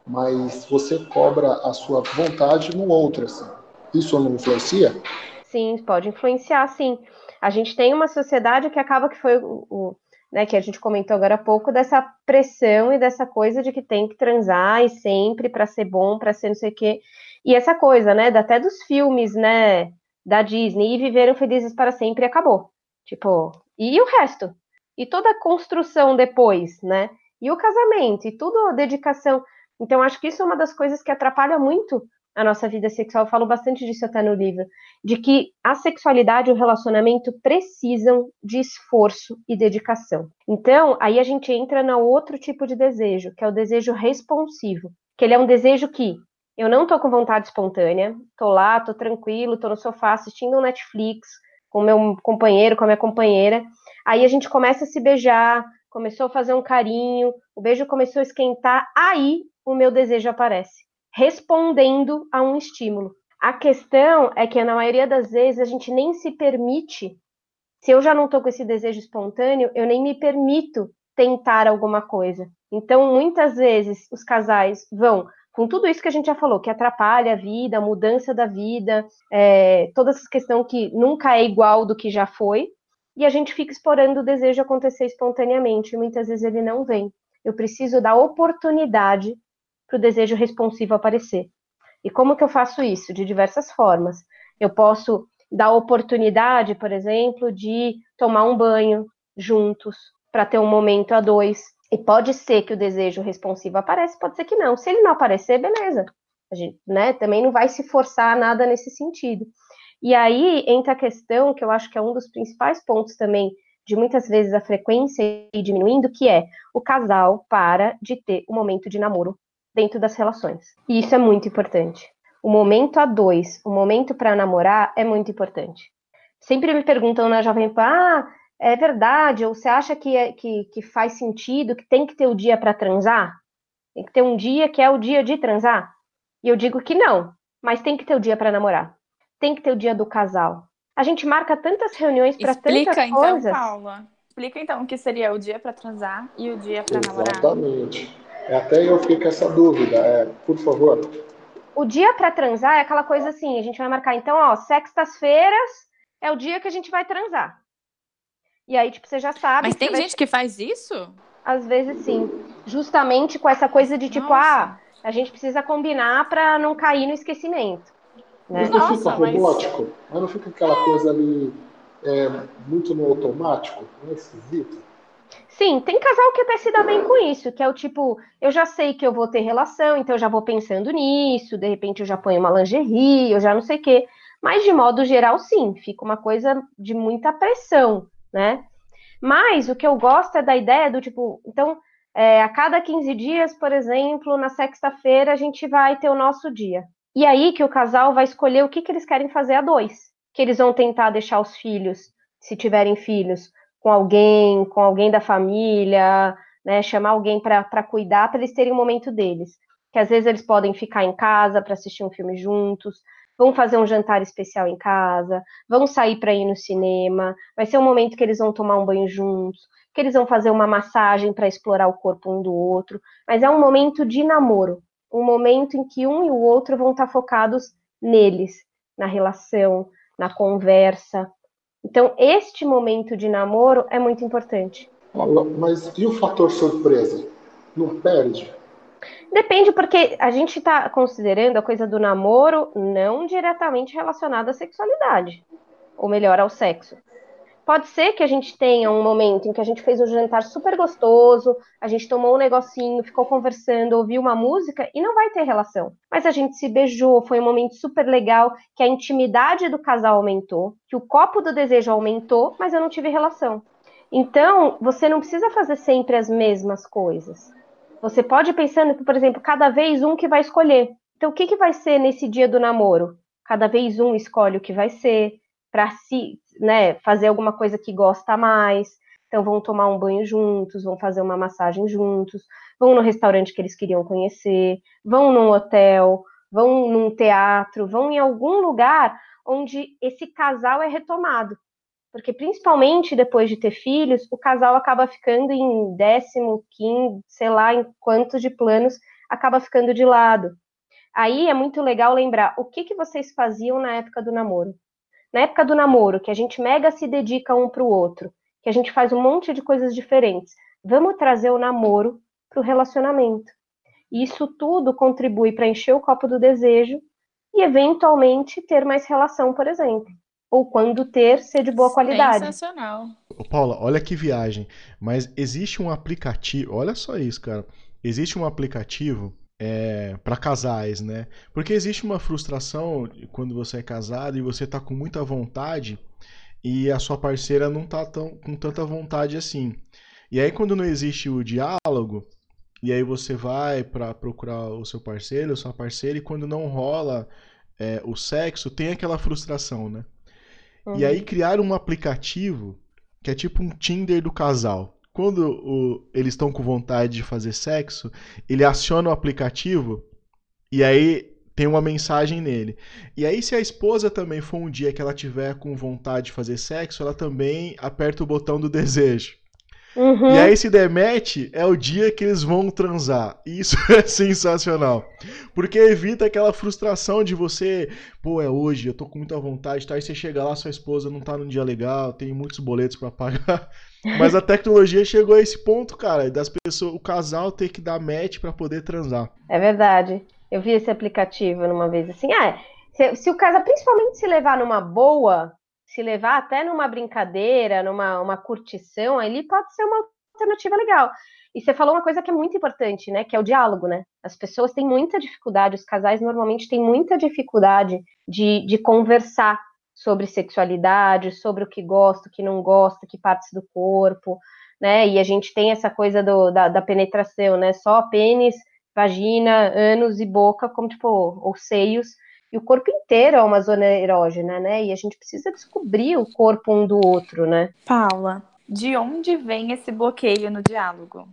mas você cobra a sua vontade no outro, assim. Isso não influencia? Sim, pode influenciar, sim. A gente tem uma sociedade que acaba que foi o, o né, que a gente comentou agora há pouco, dessa pressão e dessa coisa de que tem que transar e sempre para ser bom, para ser não sei o quê. E essa coisa, né, até dos filmes, né, da Disney, e viveram felizes para sempre e acabou. Tipo, e o resto? E toda a construção depois, né? E o casamento, e tudo a dedicação. Então, acho que isso é uma das coisas que atrapalha muito a nossa vida sexual, eu falo bastante disso até no livro, de que a sexualidade e o relacionamento precisam de esforço e dedicação. Então, aí a gente entra no outro tipo de desejo, que é o desejo responsivo, que ele é um desejo que eu não tô com vontade espontânea, tô lá, tô tranquilo, tô no sofá assistindo um Netflix com meu companheiro, com a minha companheira, aí a gente começa a se beijar, começou a fazer um carinho, o beijo começou a esquentar, aí o meu desejo aparece respondendo a um estímulo. A questão é que, na maioria das vezes, a gente nem se permite. Se eu já não estou com esse desejo espontâneo, eu nem me permito tentar alguma coisa. Então, muitas vezes, os casais vão com tudo isso que a gente já falou, que atrapalha a vida, a mudança da vida, é, toda essa questão que nunca é igual do que já foi, e a gente fica explorando o desejo acontecer espontaneamente, muitas vezes ele não vem. Eu preciso dar oportunidade para o desejo responsivo aparecer. E como que eu faço isso? De diversas formas. Eu posso dar oportunidade, por exemplo, de tomar um banho juntos, para ter um momento a dois. E pode ser que o desejo responsivo apareça, pode ser que não. Se ele não aparecer, beleza. A gente, né, também não vai se forçar nada nesse sentido. E aí entra a questão, que eu acho que é um dos principais pontos também, de muitas vezes a frequência ir diminuindo, que é o casal para de ter o um momento de namoro dentro das relações. E isso é muito importante. O momento a dois, o momento para namorar é muito importante. Sempre me perguntam na Jovem Pan, ah, é verdade, ou você acha que, é, que, que faz sentido, que tem que ter o dia para transar? Tem que ter um dia que é o dia de transar? E eu digo que não, mas tem que ter o dia para namorar. Tem que ter o dia do casal. A gente marca tantas reuniões para tantas então, coisas. Explica então, Paula. Explica então o que seria o dia para transar e o dia para namorar. Exatamente. É, até eu fiquei com essa dúvida, é, por favor. O dia para transar é aquela coisa assim, a gente vai marcar, então, ó, sextas-feiras é o dia que a gente vai transar. E aí, tipo, você já sabe. Mas tem vai... gente que faz isso? Às vezes sim. Justamente com essa coisa de tipo, Nossa. ah, a gente precisa combinar para não cair no esquecimento. Né? Mas não Nossa, fica robótico? Mas... mas... não fica aquela coisa ali é, muito no automático? Não é esquisito? Sim, tem casal que até se dá bem com isso, que é o tipo, eu já sei que eu vou ter relação, então eu já vou pensando nisso, de repente eu já ponho uma lingerie, eu já não sei o quê. Mas de modo geral, sim, fica uma coisa de muita pressão, né? Mas o que eu gosto é da ideia do tipo, então, é, a cada 15 dias, por exemplo, na sexta-feira, a gente vai ter o nosso dia. E aí que o casal vai escolher o que, que eles querem fazer a dois. Que eles vão tentar deixar os filhos, se tiverem filhos, com alguém, com alguém da família, né, chamar alguém para cuidar, para eles terem o um momento deles. Que às vezes eles podem ficar em casa para assistir um filme juntos, vão fazer um jantar especial em casa, vão sair para ir no cinema, vai ser um momento que eles vão tomar um banho juntos, que eles vão fazer uma massagem para explorar o corpo um do outro, mas é um momento de namoro, um momento em que um e o outro vão estar focados neles, na relação, na conversa, então, este momento de namoro é muito importante. Mas e o fator surpresa? Não perde? Depende, porque a gente está considerando a coisa do namoro não diretamente relacionada à sexualidade, ou melhor, ao sexo. Pode ser que a gente tenha um momento em que a gente fez um jantar super gostoso, a gente tomou um negocinho, ficou conversando, ouviu uma música e não vai ter relação. Mas a gente se beijou, foi um momento super legal, que a intimidade do casal aumentou, que o copo do desejo aumentou, mas eu não tive relação. Então, você não precisa fazer sempre as mesmas coisas. Você pode ir pensando por exemplo, cada vez um que vai escolher. Então, o que, que vai ser nesse dia do namoro? Cada vez um escolhe o que vai ser, para se, né, fazer alguma coisa que gosta mais. Então vão tomar um banho juntos, vão fazer uma massagem juntos, vão no restaurante que eles queriam conhecer, vão num hotel, vão num teatro, vão em algum lugar onde esse casal é retomado. Porque principalmente depois de ter filhos, o casal acaba ficando em décimo, quinto, sei lá, em quantos de planos, acaba ficando de lado. Aí é muito legal lembrar o que, que vocês faziam na época do namoro. Na época do namoro, que a gente mega se dedica um para o outro, que a gente faz um monte de coisas diferentes. Vamos trazer o namoro para o relacionamento. E isso tudo contribui para encher o copo do desejo e, eventualmente, ter mais relação, por exemplo. Ou quando ter, ser de boa qualidade. Sensacional. Paula, olha que viagem. Mas existe um aplicativo. Olha só isso, cara. Existe um aplicativo é, para casais, né? Porque existe uma frustração quando você é casado e você tá com muita vontade e a sua parceira não tá tão, com tanta vontade assim. E aí quando não existe o diálogo, e aí você vai para procurar o seu parceiro, a sua parceira, e quando não rola é, o sexo, tem aquela frustração, né? Uhum. E aí criaram um aplicativo que é tipo um Tinder do casal. Quando o, eles estão com vontade de fazer sexo, ele aciona o aplicativo e aí tem uma mensagem nele. E aí, se a esposa também for um dia que ela tiver com vontade de fazer sexo, ela também aperta o botão do [LAUGHS] desejo. Uhum. E aí, se demete, é o dia que eles vão transar. Isso [LAUGHS] é sensacional. Porque evita aquela frustração de você, pô, é hoje, eu tô com muita vontade, tá? E você chega lá, sua esposa não tá num dia legal, tem muitos boletos para pagar. [LAUGHS] Mas a tecnologia chegou a esse ponto, cara, das pessoas, o casal ter que dar match para poder transar. É verdade. Eu vi esse aplicativo numa vez assim, ah, se, se o casal, principalmente se levar numa boa, se levar até numa brincadeira, numa uma curtição, ali pode ser uma alternativa legal. E você falou uma coisa que é muito importante, né? Que é o diálogo, né? As pessoas têm muita dificuldade, os casais normalmente têm muita dificuldade de, de conversar sobre sexualidade, sobre o que gosta, o que não gosta, que partes do corpo, né? E a gente tem essa coisa do, da, da penetração, né? Só pênis, vagina, ânus e boca, como tipo, ou seios, e o corpo inteiro é uma zona erógena, né? E a gente precisa descobrir o corpo um do outro, né? Paula, de onde vem esse bloqueio no diálogo?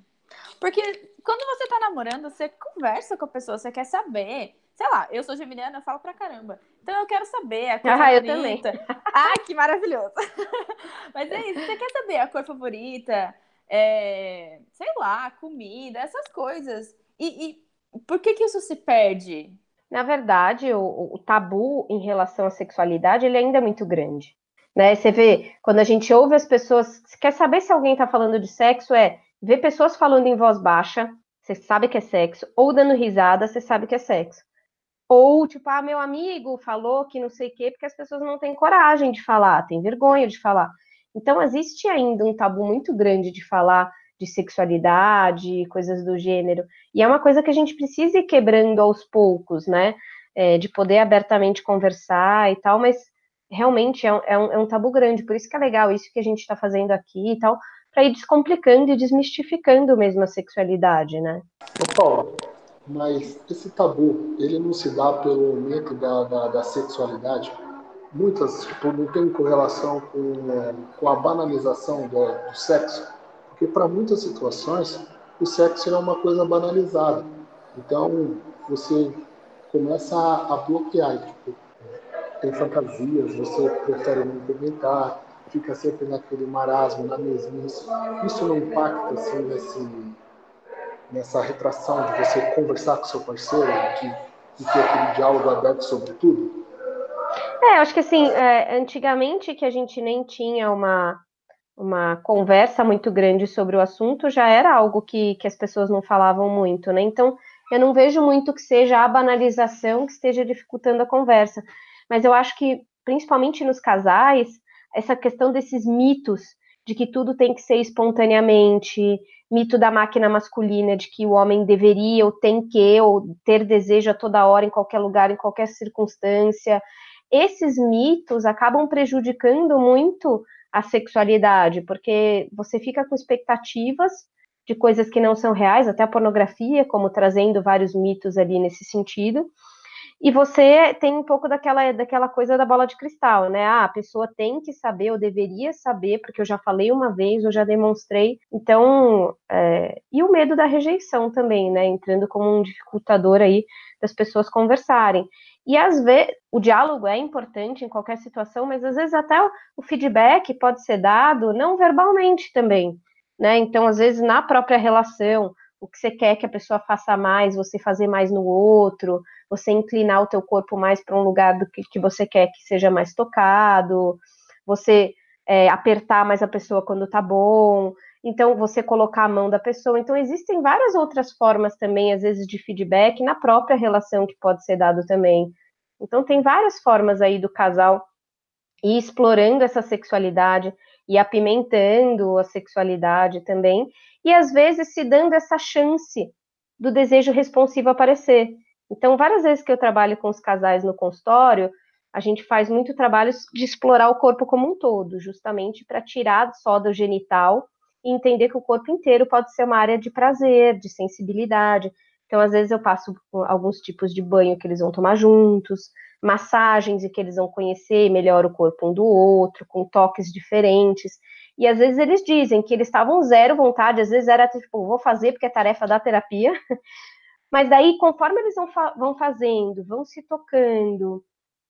Porque quando você tá namorando, você conversa com a pessoa, você quer saber. Sei lá, eu sou geminiana, eu falo pra caramba. Então eu quero saber a cor ah, favorita. Eu também. [LAUGHS] Ah, que maravilhoso! [LAUGHS] Mas é isso, você quer saber a cor favorita, é, sei lá, comida, essas coisas. E, e por que que isso se perde? Na verdade, o, o, tabu em relação à sexualidade ele ainda é muito grande. Né? Você vê, quando a gente ouve as pessoas, quer saber se alguém está falando de sexo, é ver pessoas falando em voz baixa, você sabe que é sexo, ou dando risada, você sabe que é sexo. Ou, tipo, ah, meu amigo falou que não sei o quê, porque as pessoas não têm coragem de falar, têm vergonha de falar. Então, existe ainda um tabu muito grande de falar de sexualidade, coisas do gênero. E é uma coisa que a gente precisa ir quebrando aos poucos, né? É, de poder abertamente conversar e tal, mas realmente é um, é, um, é um, tabu grande, por isso que é legal isso que a gente está fazendo aqui e tal, para ir descomplicando e desmistificando mesmo a sexualidade, né? Paulo, mas esse tabu, ele não se dá pelo aumento da, da, da sexualidade? Muitas, tipo, não tem correlação com, com a banalização do, do sexo? Porque para muitas situações o sexo é uma coisa banalizada. Então você começa a, a bloquear, tipo, tem fantasias, você prefere não comentar, fica sempre naquele marasmo, na mesmice. Isso não impacta assim nesse, nessa retração de você conversar com seu parceiro, de, de ter aquele diálogo aberto sobre tudo? É, acho que assim, é, antigamente que a gente nem tinha uma uma conversa muito grande sobre o assunto, já era algo que, que as pessoas não falavam muito, né? Então, eu não vejo muito que seja a banalização que esteja dificultando a conversa. Mas eu acho que, principalmente nos casais, essa questão desses mitos de que tudo tem que ser espontaneamente, mito da máquina masculina de que o homem deveria ou tem que ou ter desejo a toda hora, em qualquer lugar, em qualquer circunstância. Esses mitos acabam prejudicando muito a sexualidade, porque você fica com expectativas de coisas que não são reais, até a pornografia, como trazendo vários mitos ali nesse sentido. E você tem um pouco daquela, daquela coisa da bola de cristal, né? Ah, a pessoa tem que saber, ou deveria saber, porque eu já falei uma vez, eu já demonstrei. Então, é... e o medo da rejeição também, né? Entrando como um dificultador aí das pessoas conversarem. E às vezes o diálogo é importante em qualquer situação, mas às vezes até o feedback pode ser dado não verbalmente também, né? Então, às vezes na própria relação, o que você quer que a pessoa faça mais, você fazer mais no outro, você inclinar o teu corpo mais para um lugar do que, que você quer que seja mais tocado, você é, apertar mais a pessoa quando tá bom, então você colocar a mão da pessoa. Então existem várias outras formas também, às vezes, de feedback na própria relação que pode ser dado também. Então tem várias formas aí do casal ir explorando essa sexualidade e apimentando a sexualidade também, e às vezes se dando essa chance do desejo responsivo aparecer. Então, várias vezes que eu trabalho com os casais no consultório, a gente faz muito trabalho de explorar o corpo como um todo, justamente para tirar só do genital e entender que o corpo inteiro pode ser uma área de prazer, de sensibilidade. Então, às vezes, eu passo alguns tipos de banho que eles vão tomar juntos, massagens e que eles vão conhecer melhor o corpo um do outro, com toques diferentes. E às vezes eles dizem que eles estavam zero vontade, às vezes era tipo, vou fazer porque é tarefa da terapia. [LAUGHS] Mas daí, conforme eles vão, fa vão fazendo, vão se tocando,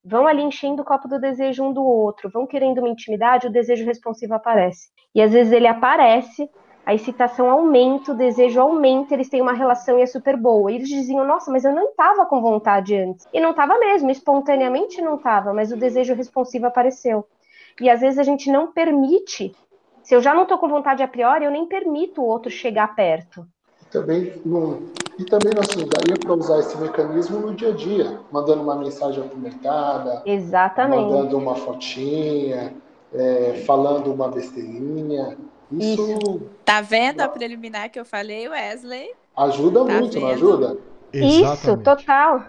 vão ali enchendo o copo do desejo um do outro, vão querendo uma intimidade, o desejo responsivo aparece. E às vezes ele aparece, a excitação aumenta, o desejo aumenta, eles têm uma relação e é super boa. E eles diziam, nossa, mas eu não estava com vontade antes. E não estava mesmo, espontaneamente não estava, mas o desejo responsivo apareceu. E às vezes a gente não permite se eu já não estou com vontade a priori, eu nem permito o outro chegar perto. Também não, e também assim, daria para usar esse mecanismo no dia a dia, mandando uma mensagem apimentada, Exatamente. mandando uma fotinha, é, falando uma besteirinha. Isso, Isso. Tá vendo a preliminar que eu falei, Wesley? Ajuda tá muito, vendo? não ajuda? Isso, total.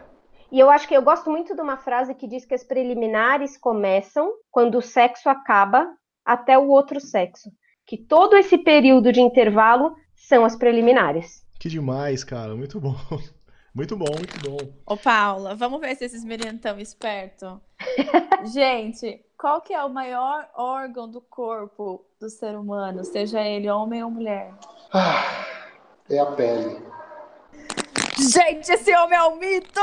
E eu acho que eu gosto muito de uma frase que diz que as preliminares começam quando o sexo acaba até o outro sexo. Que todo esse período de intervalo são as preliminares. Que demais, cara. Muito bom. [LAUGHS] Muito bom, muito bom. Ô, Paula, vamos ver se esses meninos estão espertos. Gente, qual que é o maior órgão do corpo do ser humano, seja ele homem ou mulher? Ah, é a pele. Gente, esse homem é um mito!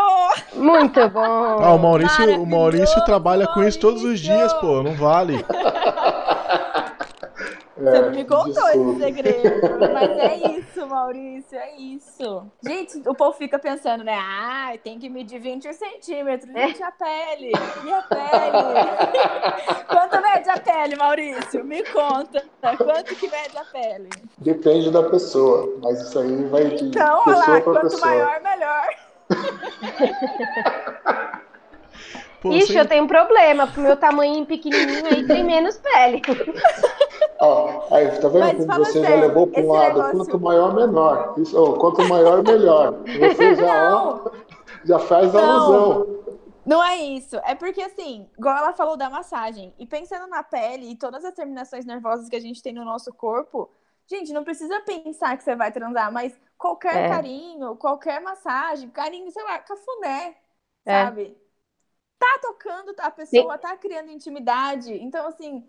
Muito bom! Ah, o Maurício, o Maurício trabalha com isso todos os dias, pô, não vale. [LAUGHS] Você não me contou esse segredo. Mas é isso, Maurício, é isso. Gente, o povo fica pensando, né? Ah, tem que medir 20 centímetros. Gente, a pele. E a pele? [LAUGHS] Quanto mede a pele, Maurício? Me conta. Quanto que mede a pele? Depende da pessoa, mas isso aí vai de então, pessoa lá, quanto pessoa. maior, melhor. Pô, Ixi, eu tenho um problema. Pro meu tamanho pequenininho aí tem menos pele. [LAUGHS] Ó, aí, tá vendo como você sério, já levou para um lado? Negócio... Quanto maior, menor. Isso, oh, quanto maior, melhor. Você já, ó, já faz a alusão. Não é isso. É porque, assim, igual ela falou da massagem, e pensando na pele e todas as terminações nervosas que a gente tem no nosso corpo, gente, não precisa pensar que você vai transar, mas qualquer é. carinho, qualquer massagem, carinho, sei lá, cafuné, é. sabe? tá tocando, a pessoa Sim. tá criando intimidade. Então, assim,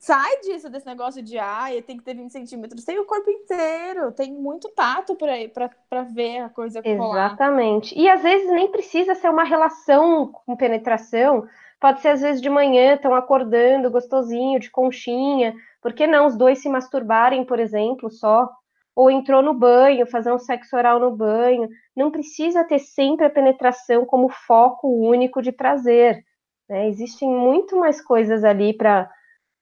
sai disso, desse negócio de, ah, tem que ter 20 centímetros. Tem o corpo inteiro, tem muito tato para ver a coisa colar. Exatamente. E às vezes nem precisa ser uma relação com penetração. Pode ser, às vezes, de manhã, estão acordando, gostosinho, de conchinha. Por que não os dois se masturbarem, por exemplo, só? ou entrou no banho, fazer um sexo oral no banho. Não precisa ter sempre a penetração como foco único de prazer. Né? Existem muito mais coisas ali para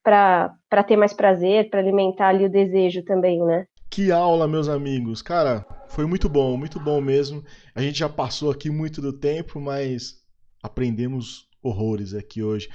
para ter mais prazer, para alimentar ali o desejo também, né? Que aula, meus amigos. Cara, foi muito bom, muito bom mesmo. A gente já passou aqui muito do tempo, mas aprendemos horrores aqui hoje.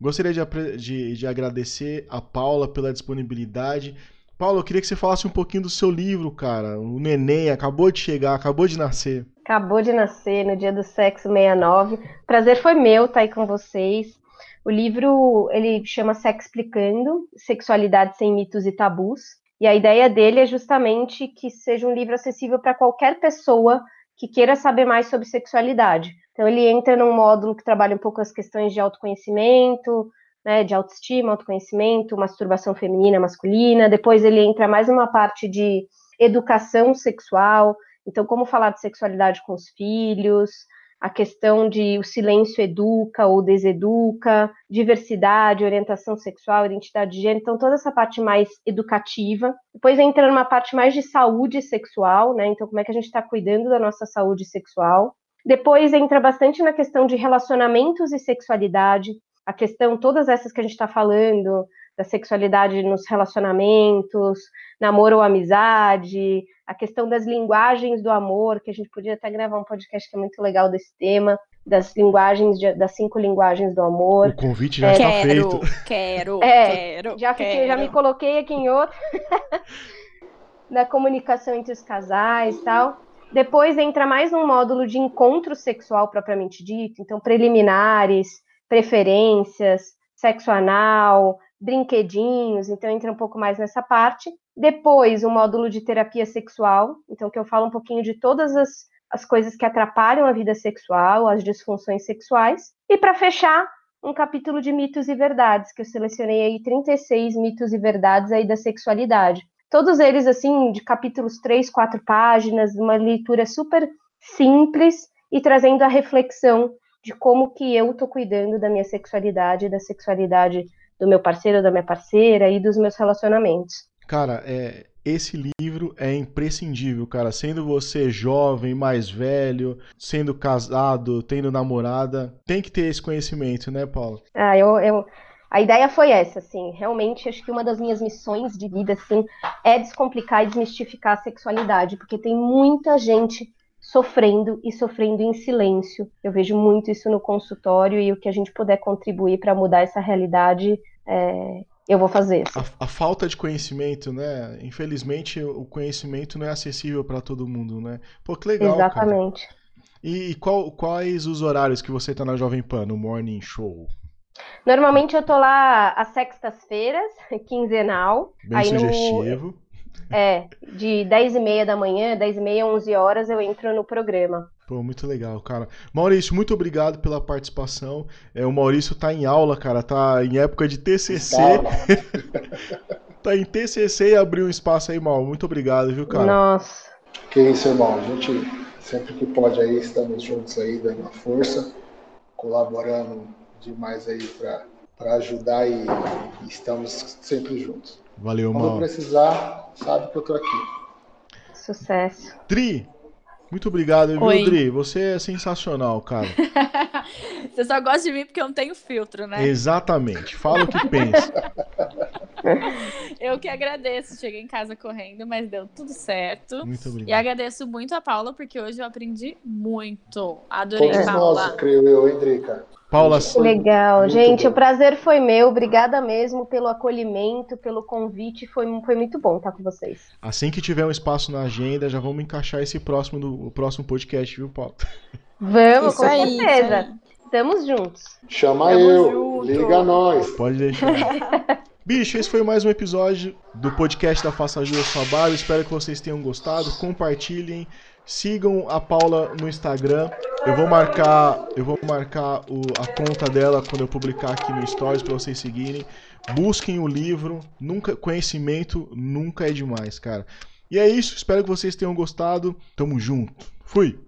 Gostaria de, de, de agradecer a Paula pela disponibilidade Paulo, eu queria que você falasse um pouquinho do seu livro, cara. O neném acabou de chegar, acabou de nascer. Acabou de nascer no dia do sexo 69. Prazer foi meu estar aí com vocês. O livro, ele chama Sex Explicando, Sexualidade sem mitos e tabus. E a ideia dele é justamente que seja um livro acessível para qualquer pessoa que queira saber mais sobre sexualidade. Então, ele entra num módulo que trabalha um pouco as questões de autoconhecimento, né, de autoestima, autoconhecimento, masturbação feminina, masculina. Depois, ele entra mais numa parte de educação sexual, então, como falar de sexualidade com os filhos, a questão de o silêncio educa ou deseduca, diversidade, orientação sexual, identidade de gênero, então toda essa parte mais educativa. Depois entra numa parte mais de saúde sexual, né? Então, como é que a gente está cuidando da nossa saúde sexual. Depois entra bastante na questão de relacionamentos e sexualidade, a questão, todas essas que a gente está falando, da sexualidade nos relacionamentos, namoro ou amizade, a questão das linguagens do amor, que a gente podia até gravar um podcast que é muito legal desse tema, das linguagens, de, das cinco linguagens do amor. O convite já é, está quero, feito. Quero, é, quero, já fiquei, quero. já me coloquei aqui em outro. [LAUGHS] da comunicação entre os casais e tal. Depois entra mais num módulo de encontro sexual propriamente dito, então preliminares, preferências, sexo anal, brinquedinhos, então entra um pouco mais nessa parte. Depois, o um módulo de terapia sexual, então que eu falo um pouquinho de todas as, as coisas que atrapalham a vida sexual, as disfunções sexuais. E para fechar, um capítulo de mitos e verdades, que eu selecionei aí 36 mitos e verdades aí da sexualidade. Todos eles, assim, de capítulos 3, 4 páginas, uma leitura super simples e trazendo a reflexão de como que eu tô cuidando da minha sexualidade, da sexualidade do meu parceiro, da minha parceira e dos meus relacionamentos. Cara, é, esse livro é imprescindível, cara. Sendo você jovem, mais velho, sendo casado, tendo namorada, tem que ter esse conhecimento, né, Paulo? Ah, eu, eu, a ideia foi essa, assim. Realmente, acho que uma das minhas missões de vida, assim, é descomplicar e desmistificar a sexualidade, porque tem muita gente sofrendo e sofrendo em silêncio. Eu vejo muito isso no consultório e o que a gente puder contribuir para mudar essa realidade é, eu vou fazer. A, a, falta de conhecimento, né? Infelizmente, o conhecimento não é acessível para todo mundo, né? Pô, que legal. Exatamente. Cara. E, qual, quais os horários que você tá na Jovem Pan, no Morning Show? Normalmente eu tô lá às sextas-feiras, [LAUGHS] quinzenal. Bem aí sugestivo. No, é, de 10 e meia da manhã, 10 e meia, 11 horas eu entro no programa. Pô, muito legal, cara. Maurício, muito obrigado pela participação. É, o Maurício tá em aula, cara, tá em época de TCC. tá em [LAUGHS] TCC e abriu um espaço aí, Mal. Muito obrigado, viu, cara? Nossa. Que isso, irmão. A gente, sempre que pode aí, estamos juntos aí, dando a força, colaborando demais aí para ajudar e, e, estamos sempre juntos. Valeu, Quando Mal. Quando precisar, sabe que eu tô aqui. Sucesso. Tri, muito obrigado, viu, Oi. Dri? Você é sensacional, cara. [LAUGHS] Você só gosta de mim porque eu não tenho filtro, né? Exatamente. Fala o que pensa. [LAUGHS] Eu que agradeço. Cheguei em casa correndo, mas deu tudo certo. Muito E obrigado. agradeço muito a Paula, porque hoje eu aprendi muito. Adorei, Todos Paula. nós, creio eu, hein, Drica? Paula, Que legal, Muito gente. bom. O prazer foi meu. Obrigada mesmo pelo acolhimento, pelo convite. Foi, foi muito bom estar com vocês. assim que tiver um espaço na agenda, já vamos encaixar esse próximo do o próximo podcast, viu, Paulo? Vamos, Isso com aí, certeza. Estamos juntos. Chama Tamo eu, junto. liga nós. Pode deixar. [LAUGHS] Bicho, esse foi mais um episódio do podcast da Faça Ajuda Sua Barba. Espero que vocês tenham gostado. Compartilhem. Sigam a Paula no Instagram. Eu vou marcar, eu vou marcar o- a conta dela quando eu publicar aqui no Stories para vocês seguirem. Busquem o livro. Nunca conhecimento nunca é demais, cara. E é isso. Espero que vocês tenham gostado. Tamo junto. Fui.